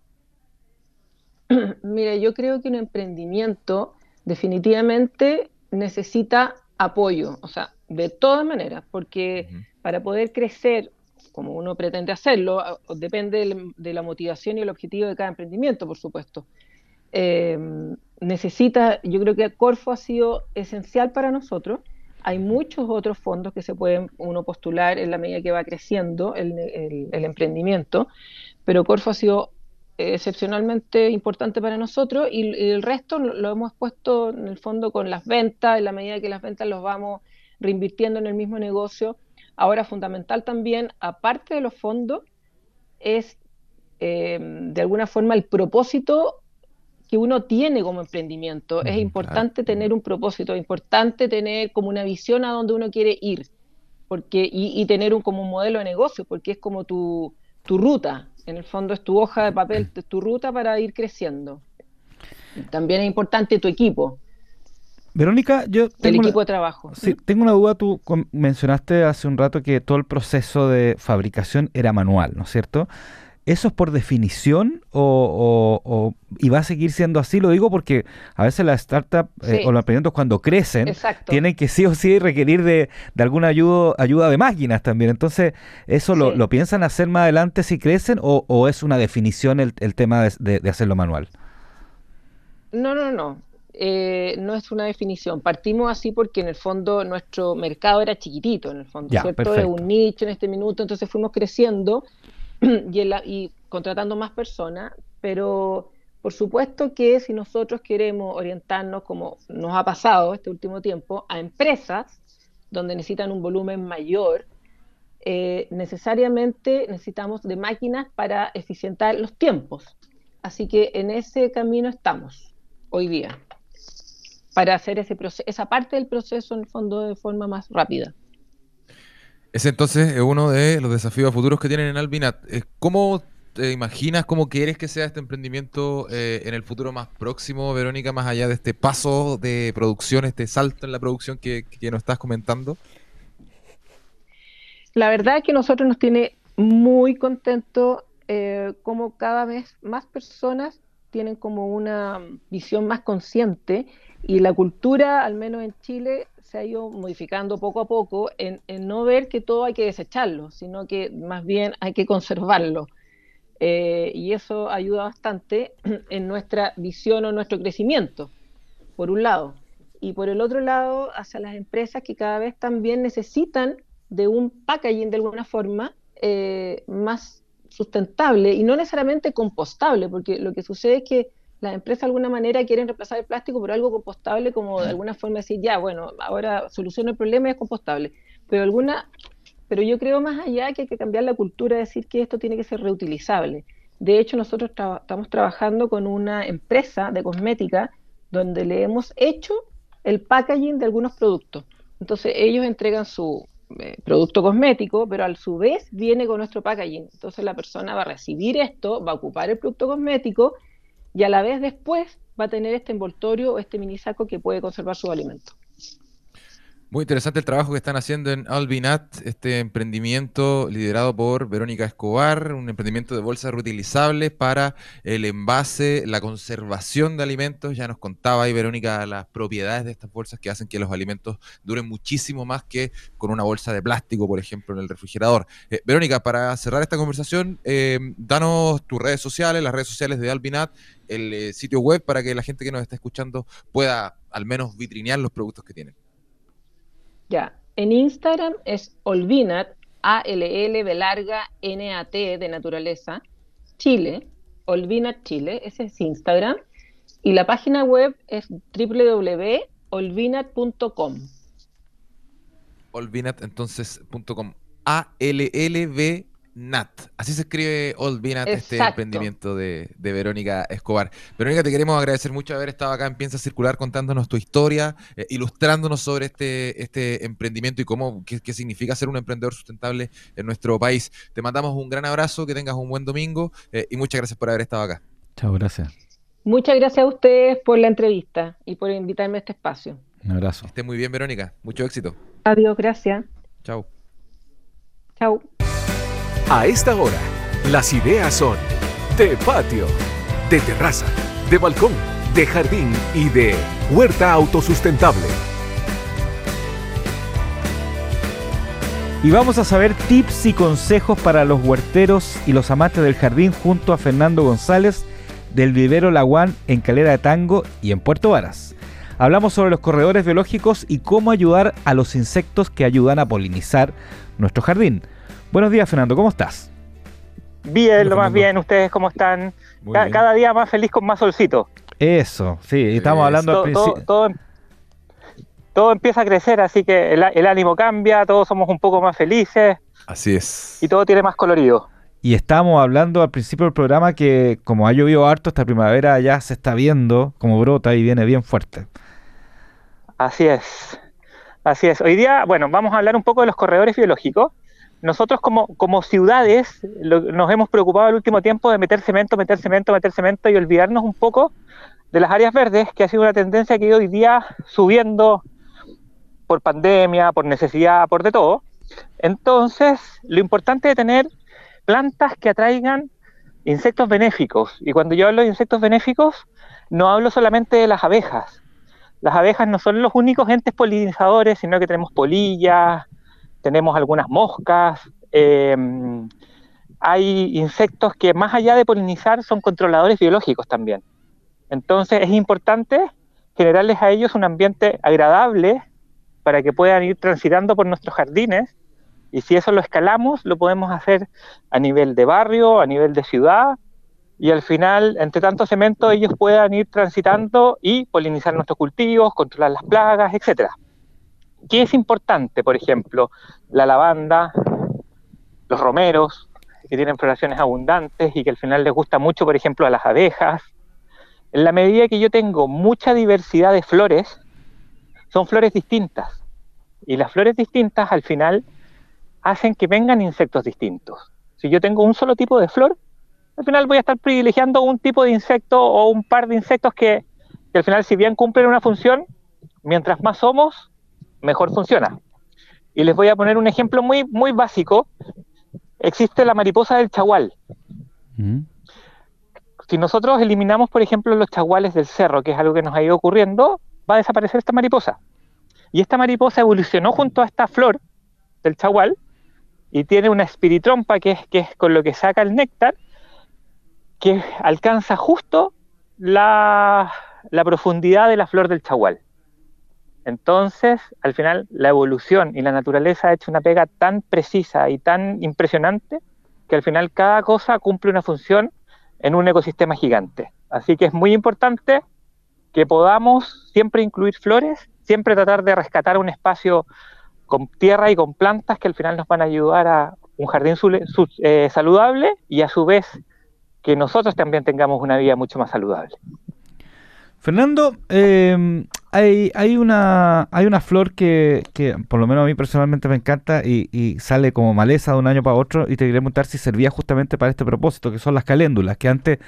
Mira, yo creo que un emprendimiento definitivamente necesita apoyo, o sea, de todas maneras, porque para poder crecer como uno pretende hacerlo, depende de la motivación y el objetivo de cada emprendimiento, por supuesto. Em, necesita, yo creo que Corfo ha sido esencial para nosotros. Hay muchos otros fondos que se pueden uno postular en la medida que va creciendo el, emprendimiento, pero Corfo ha sido excepcionalmente importante para nosotros y, el resto lo hemos puesto en el fondo con las ventas, en la medida que las ventas los vamos reinvirtiendo en el mismo negocio Ahora, fundamental también, aparte de los fondos, es eh, de alguna forma el propósito que uno tiene como emprendimiento. Es importante tener un propósito, es importante tener como una visión a donde uno quiere ir porque, y, tener un, como un modelo de negocio, porque es como tu, tu ruta, en el fondo es tu hoja de papel, tu ruta para ir creciendo. También es importante tu equipo. Verónica, yo tengo el equipo de trabajo. Sí, tengo una duda. Tú mencionaste hace un rato que todo el proceso de fabricación era manual, ¿no es cierto? ¿Eso es por definición o, y va a seguir siendo así? Lo digo porque a veces las startups eh, o los emprendimientos cuando crecen tienen que sí o sí requerir de, alguna ayuda, ayuda de máquinas también. Entonces, ¿eso lo, piensan hacer más adelante si crecen o, es una definición el, tema de, de hacerlo manual? No, no, no. Eh, no es una definición. Partimos así porque en el fondo nuestro mercado era chiquitito, en el fondo, ¿cierto? Es un nicho en este minuto, entonces fuimos creciendo y, y contratando más personas, pero por supuesto que si nosotros queremos orientarnos, como nos ha pasado este último tiempo, a empresas donde necesitan un volumen mayor, eh, necesariamente necesitamos de máquinas para eficientar los tiempos. Así que en ese camino estamos hoy día para hacer ese esa parte del proceso en el fondo de forma más rápida. Ese entonces es uno de los desafíos futuros que tienen en Albinat. ¿Cómo te imaginas, cómo quieres que sea este emprendimiento eh, en el futuro más próximo, Verónica, más allá de este paso de producción, este salto en la producción que, nos estás comentando? La verdad es que nosotros nos tiene muy contentos eh, como cada vez más personas tienen como una visión más consciente y la cultura, al menos en Chile, se ha ido modificando poco a poco en, no ver que todo hay que desecharlo, sino que más bien hay que conservarlo. Eh, y eso ayuda bastante en nuestra visión o nuestro crecimiento, por un lado. Y por el otro lado, hacia las empresas que cada vez también necesitan de un packaging de alguna forma eh, más sustentable y no necesariamente compostable, porque lo que sucede es que las empresas de alguna manera quieren reemplazar el plástico por algo compostable, como de alguna forma decir, ya, bueno, ahora soluciono el problema y es compostable. Pero alguna, pero yo creo más allá que hay que cambiar la cultura, decir que esto tiene que ser reutilizable. De hecho, nosotros estamos trabajando con una empresa de cosmética donde le hemos hecho el packaging de algunos productos. Entonces ellos entregan su eh, producto cosmético, pero a su vez viene con nuestro packaging. Entonces la persona va a recibir esto, va a ocupar el producto cosmético y a la vez después va a tener este envoltorio o este mini saco que puede conservar su alimento. Muy interesante el trabajo que están haciendo en Albinat, este emprendimiento liderado por Verónica Escobar, un emprendimiento de bolsas reutilizables para el envase, la conservación de alimentos. Ya nos contaba ahí Verónica las propiedades de estas bolsas que hacen que los alimentos duren muchísimo más que con una bolsa de plástico, por ejemplo, en el refrigerador. Eh, Verónica, para cerrar esta conversación, eh, danos tus redes sociales, las redes sociales de Albinat, el eh, sitio web para que la gente que nos está escuchando pueda al menos vitrinear los productos que tienen. Ya, en Instagram es Olvinat, A-L-L de larga N-A-T de naturaleza, Chile, Olvinat Chile, ese es Instagram. Y la página web es www.olvinat.com. Olvinat entonces.com. A-L-L-V Nat. Así se escribe Old Binat, este emprendimiento de, Verónica Escobar. Verónica, te queremos agradecer mucho haber estado acá en Piensa Circular contándonos tu historia, eh, ilustrándonos sobre este, este emprendimiento y cómo, qué, significa ser un emprendedor sustentable en nuestro país. Te mandamos un gran abrazo, que tengas un buen domingo eh, y muchas gracias por haber estado acá. Chao, gracias. Muchas gracias a ustedes por la entrevista y por invitarme a este espacio. Un abrazo. esté muy bien, Verónica. Mucho éxito. Adiós, gracias. Chao. Chao. A esta hora, las ideas son de patio, de terraza, de balcón, de jardín y de huerta autosustentable. Y vamos a saber tips y consejos para los huerteros y los amantes del jardín junto a Fernando González del vivero Laguán en Calera de Tango y en Puerto Varas. Hablamos sobre los corredores biológicos y cómo ayudar a los insectos que ayudan a polinizar nuestro jardín. Buenos días, Fernando, ¿cómo estás? Bien, lo más bien. ¿Ustedes cómo están? Cada, día más feliz con más solcito. Eso, sí, estamos hablando todo, todo, empieza a crecer, así que el, ánimo cambia, todos somos un poco más felices. Así es. Y todo tiene más colorido. Y estamos hablando al principio del programa que como ha llovido harto, esta primavera ya se está viendo como brota y viene bien fuerte. Así es. Así es. Hoy día, bueno, vamos a hablar un poco de los corredores biológicos nosotros como, como ciudades nos hemos preocupado el último tiempo de meter cemento, meter cemento, meter cemento y olvidarnos un poco de las áreas verdes, que ha sido una tendencia que hoy día subiendo por pandemia, por necesidad, por de todo. Entonces, lo importante es tener plantas que atraigan insectos benéficos. Y cuando yo hablo de insectos benéficos, no hablo solamente de las abejas. Las abejas no son los únicos entes polinizadores, sino que tenemos polillas, tenemos algunas moscas, em, hay insectos que más allá de polinizar son controladores biológicos también. Entonces es importante generarles a ellos un ambiente agradable para que puedan ir transitando por nuestros jardines y si eso lo escalamos lo podemos hacer a nivel de barrio, a nivel de ciudad y al final entre tanto cemento ellos puedan ir transitando y polinizar nuestros cultivos, controlar las plagas, etcétera. ¿Qué es importante? Por ejemplo, la lavanda, los romeros, que tienen floraciones abundantes y que al final les gusta mucho, por ejemplo, a las abejas. En la medida que yo tengo mucha diversidad de flores, son flores distintas. Y las flores distintas al final hacen que vengan insectos distintos. Si yo tengo un solo tipo de flor, al final voy a estar privilegiando un tipo de insecto o un par de insectos que, que al final si bien cumplen una función, mientras más somos, mejor funciona. Y les voy a poner un ejemplo muy, muy básico. Existe la mariposa del chagual. Mm. Si nosotros eliminamos, por ejemplo, los chaguales del cerro, que es algo que nos ha ido ocurriendo, va a desaparecer esta mariposa. Y esta mariposa evolucionó junto a esta flor del chagual y tiene una espiritrompa que es, que es con lo que saca el néctar, que alcanza justo la, la profundidad de la flor del chagual. Entonces, al final, la evolución y la naturaleza ha hecho una pega tan precisa y tan impresionante que al final cada cosa cumple una función en un ecosistema gigante. Así que es muy importante que podamos siempre incluir flores, siempre tratar de rescatar un espacio con tierra y con plantas que al final nos van a ayudar a un jardín eh, saludable y a su vez que nosotros también tengamos una vida mucho más saludable. Fernando, eh, hay, hay, una, hay una flor que, que, por lo menos a mí personalmente me encanta y, y, sale como maleza de un año para otro y te quería preguntar si servía justamente para este propósito, que son las caléndulas, que antes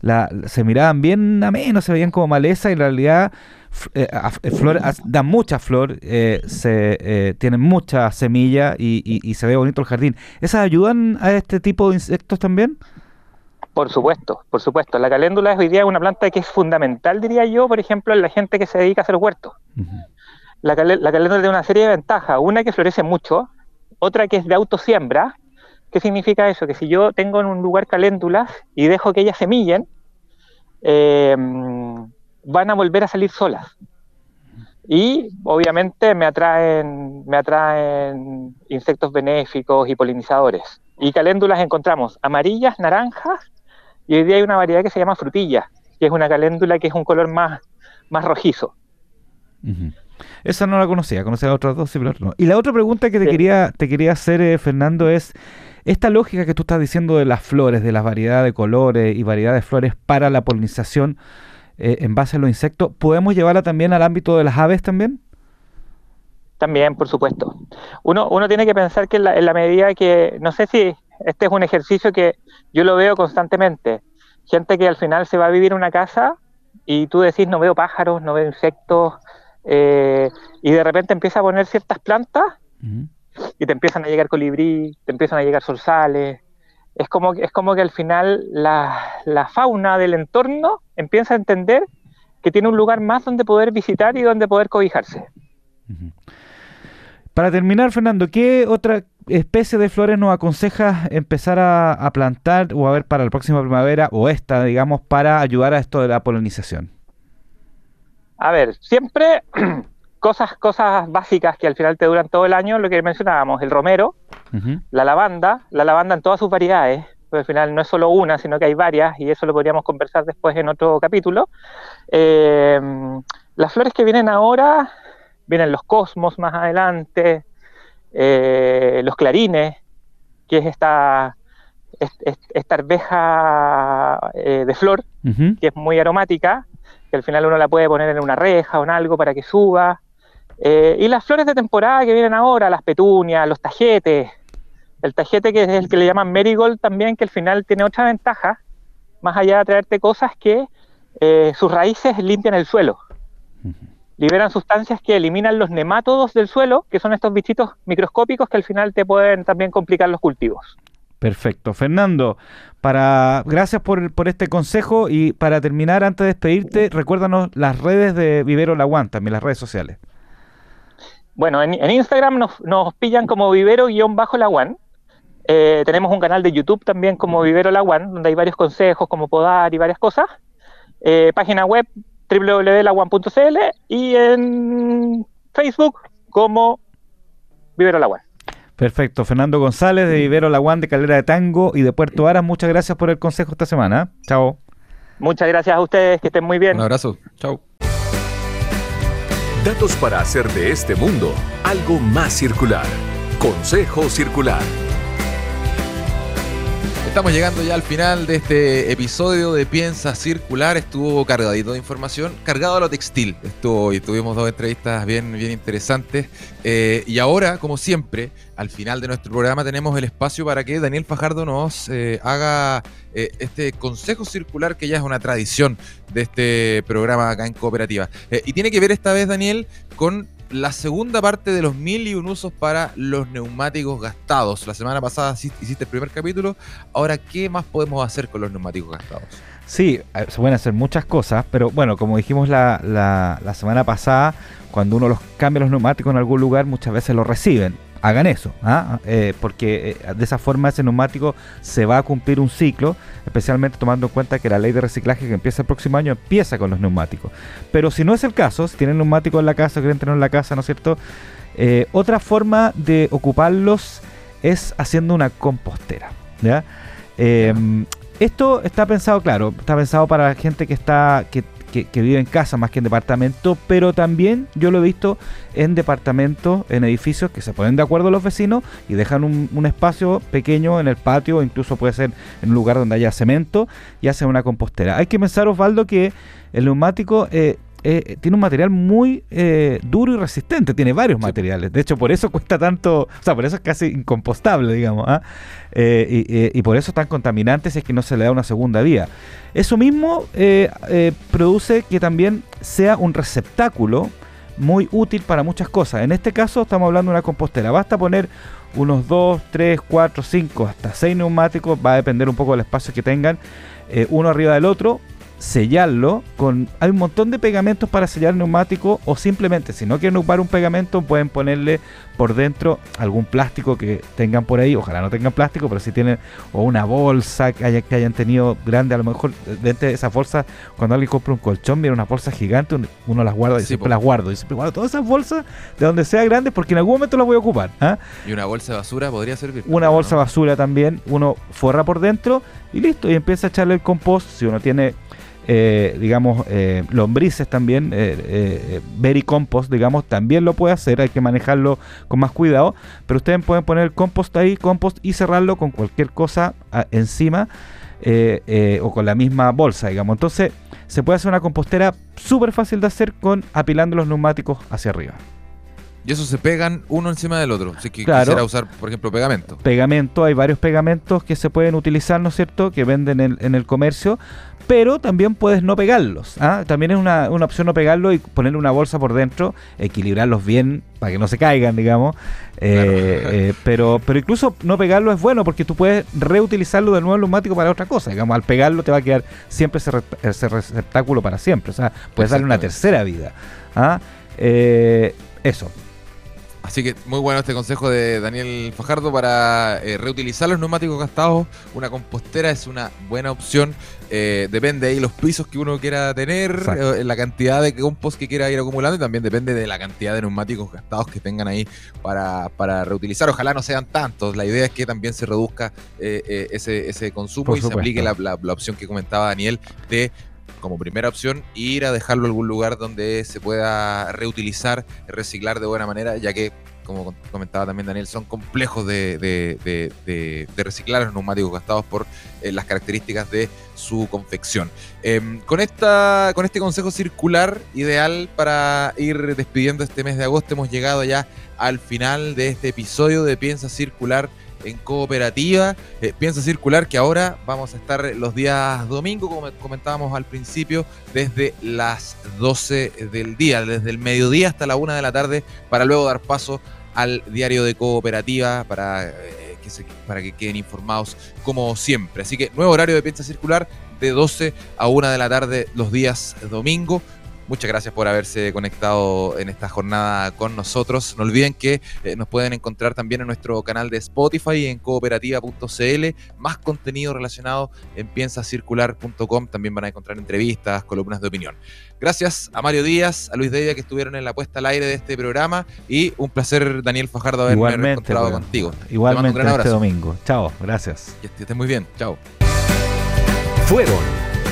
la, se miraban bien a menos, se veían como maleza y en realidad eh, eh, dan mucha flor, eh, se, eh, tienen mucha semilla y, y, y se ve bonito el jardín. ¿Esas ayudan a este tipo de insectos también? Por supuesto, por supuesto. La caléndula es hoy día una planta que es fundamental, diría yo, por ejemplo, en la gente que se dedica a hacer huertos. la, caléndula tiene una serie de ventajas. Una que florece mucho, otra que es de autosiembra. ¿Qué significa eso? Que si yo tengo en un lugar caléndulas y dejo que ellas semillen, eh, van a volver a salir solas. Y obviamente me atraen, me atraen insectos benéficos y polinizadores. Y caléndulas encontramos amarillas, naranjas y hoy día hay una variedad que se llama frutilla, que es una caléndula que es un color más, más rojizo. Esa no la conocía, conocía otras dos, sí, pero no. Y la otra pregunta que te quería te quería hacer, eh, Fernando, es esta lógica que tú estás diciendo de las flores, de la variedad de colores y variedad de flores para la polinización eh, en base a los insectos, ¿podemos llevarla también al ámbito de las aves también? También, por supuesto. Uno, uno tiene que pensar que en la, en la medida que, no sé si este es un ejercicio que yo lo veo constantemente, gente que al final se va a vivir en una casa y tú decís no veo pájaros, no veo insectos, eh, y de repente empieza a poner ciertas plantas y te empiezan a llegar colibrí, te empiezan a llegar solsales. Es como, es como que al final la, la fauna del entorno empieza a entender que tiene un lugar más donde poder visitar y donde poder cobijarse. Para terminar, Fernando, ¿qué otra especie de flores nos aconsejas empezar a, plantar o a ver para la próxima primavera o esta, digamos, para ayudar a esto de la polinización? A ver, siempre cosas, cosas básicas que al final te duran todo el año, lo que mencionábamos, el romero, la lavanda, la lavanda en todas sus variedades, pues al final no es solo una, sino que hay varias, y eso lo podríamos conversar después en otro capítulo. Eh, las flores que vienen ahora, vienen los cosmos más adelante, eh, los clarines, que es esta, esta arveja eh, de flor, que es muy aromática, que al final uno la puede poner en una reja o en algo para que suba. Eh, y las flores de temporada que vienen ahora, las petunias, los tajetes, el tajete que es el que le llaman marigold también, que al final tiene otra ventaja, más allá de traerte cosas que sus raíces limpian el suelo liberan sustancias que eliminan los nemátodos del suelo, que son estos bichitos microscópicos que al final te pueden también complicar los cultivos. Perfecto. Fernando, para gracias por, por este consejo y para terminar, antes de despedirte, recuérdanos las redes de Vivero Laguán, también las redes sociales. Bueno, en, Instagram nos, pillan como Vivero-Laguán. Eh, tenemos un canal de YouTube también como Vivero Laguán, donde hay varios consejos como podar y varias cosas. Eh, página web www.laguan.cl y en Facebook como Vivero Laguan. Perfecto. Fernando González de Vivero Laguan de Calera de Tango y de Puerto Aras, muchas gracias por el consejo esta semana. Chao. Muchas gracias a ustedes, que estén muy bien. Un abrazo. Chao. Datos para hacer de este mundo algo más circular. Consejo Circular. Estamos llegando ya al final de este episodio de Piensa Circular. Estuvo cargadito de información, cargado a lo textil. Estuvo y tuvimos dos entrevistas bien, bien interesantes. Eh, y ahora, como siempre, al final de nuestro programa tenemos el espacio para que Daniel Fajardo nos eh, haga eh, este consejo circular que ya es una tradición de este programa acá en Cooperativa. y tiene que ver esta vez, Daniel, con la segunda parte de los mil y un usos para los neumáticos gastados. La semana pasada hiciste el primer capítulo. Ahora, ¿qué más podemos hacer con los neumáticos gastados? Sí, eh, se pueden hacer muchas cosas, pero bueno, como dijimos la, la semana pasada, cuando uno los cambia los neumáticos en algún lugar, muchas veces los reciben hagan eso, ¿ah? eh, porque eh, de esa forma ese neumático se va a cumplir un ciclo, especialmente tomando en cuenta que la ley de reciclaje que empieza el próximo año empieza con los neumáticos. Pero si no es el caso, si tienen neumáticos en la casa, quieren tenerlo en la casa, ¿no es cierto? Eh, otra forma de ocuparlos es haciendo una compostera. ¿ya? esto está pensado, claro, está pensado para la gente que está que que, vive en casa más que en departamento, pero también yo lo he visto en departamentos, en edificios que se ponen de acuerdo los vecinos y dejan un, espacio pequeño en el patio, incluso puede ser en un lugar donde haya cemento y hacen una compostera. Hay que pensar, Osvaldo, que el neumático eh, eh, tiene un material muy eh, duro y resistente, tiene varios materiales. De hecho, por eso cuesta tanto, o sea, por eso es casi incompostable, digamos. ¿ah? Eh, y, por eso es tan contaminante si es que no se le da una segunda vía. Eso mismo produce que también sea un receptáculo muy útil para muchas cosas. En este caso estamos hablando de una compostera. Basta poner unos 2, 3, 4, 5, hasta 6 neumáticos. Va a depender un poco del espacio que tengan. uno arriba del otro sellarlo con hay un montón de pegamentos para sellar el neumático o simplemente si no quieren ocupar un pegamento pueden ponerle por dentro algún plástico que tengan por ahí. Ojalá no tengan plástico pero si tienen o una bolsa que, que hayan tenido grande a lo mejor dentro de esa bolsa cuando alguien compra un colchón viene una bolsa gigante uno las guarda y siempre las guardo y siempre guardo todas esas bolsas de donde sea grande porque en algún momento las voy a ocupar ¿ah? y una bolsa de basura podría servir. Una bolsa de basura también uno forra por dentro y listo y empieza a echarle el compost si uno tiene eh, digamos, eh, lombrices también, eh, eh compost, digamos, también lo puede hacer, hay que manejarlo con más cuidado, pero ustedes pueden poner el compost ahí, compost, y cerrarlo con cualquier cosa ah, encima o con la misma bolsa, digamos. Entonces, se puede hacer una compostera súper fácil de hacer con apilando los neumáticos hacia arriba. Y eso se pegan uno encima del otro. Si quisiera usar, por ejemplo, pegamento. Pegamento, hay varios pegamentos que se pueden utilizar, ¿no es cierto?, que venden en, el comercio, pero también puedes no pegarlos. ¿ah? También es una, opción no pegarlo y ponerle una bolsa por dentro, equilibrarlos bien para que no se caigan, digamos. Eh, eh, pero, pero incluso no pegarlo es bueno porque tú puedes reutilizarlo de nuevo el neumático para otra cosa. Digamos, al pegarlo te va a quedar siempre ese, receptáculo para siempre. O sea, puedes darle una tercera vida. ¿ah? Eh, eso. Así que muy bueno este consejo de Daniel Fajardo para eh, reutilizar los neumáticos gastados. Una compostera es una buena opción. Eh, depende ahí los pisos que uno quiera tener, eh, la cantidad de compost que quiera ir acumulando y también depende de la cantidad de neumáticos gastados que tengan ahí para, reutilizar. Ojalá no sean tantos. La idea es que también se reduzca ese, ese, consumo y se aplique la, la opción que comentaba Daniel de como primera opción, ir a dejarlo en algún lugar donde se pueda reutilizar, reciclar de buena manera, ya que, como comentaba también Daniel, son complejos de, de, reciclar los neumáticos gastados por eh, las características de su confección. Em, con, esta, con este consejo circular ideal para ir despidiendo este mes de agosto, hemos llegado ya al final de este episodio de Piensa Circular en cooperativa. Eh, piensa circular que ahora vamos a estar los días domingo, como comentábamos al principio, desde las 12 del día, desde el mediodía hasta la 1 de la tarde, para luego dar paso al diario de cooperativa para, eh, que, para que queden informados como siempre. Así que nuevo horario de piensa circular de 12 a 1 de la tarde los días domingo. Muchas gracias por haberse conectado en esta jornada con nosotros. No olviden que eh, nos pueden encontrar también en nuestro canal de Spotify en cooperativa.cl. Más contenido relacionado en piensacircular.com. También van a encontrar entrevistas, columnas de opinión. Gracias a Mario Díaz, a Luis Deya que estuvieron en la puesta al aire de este programa y un placer, Daniel Fajardo, haberme encontrado contigo. Igualmente este domingo. Chao, gracias. Que estés muy bien. Chao. Fueron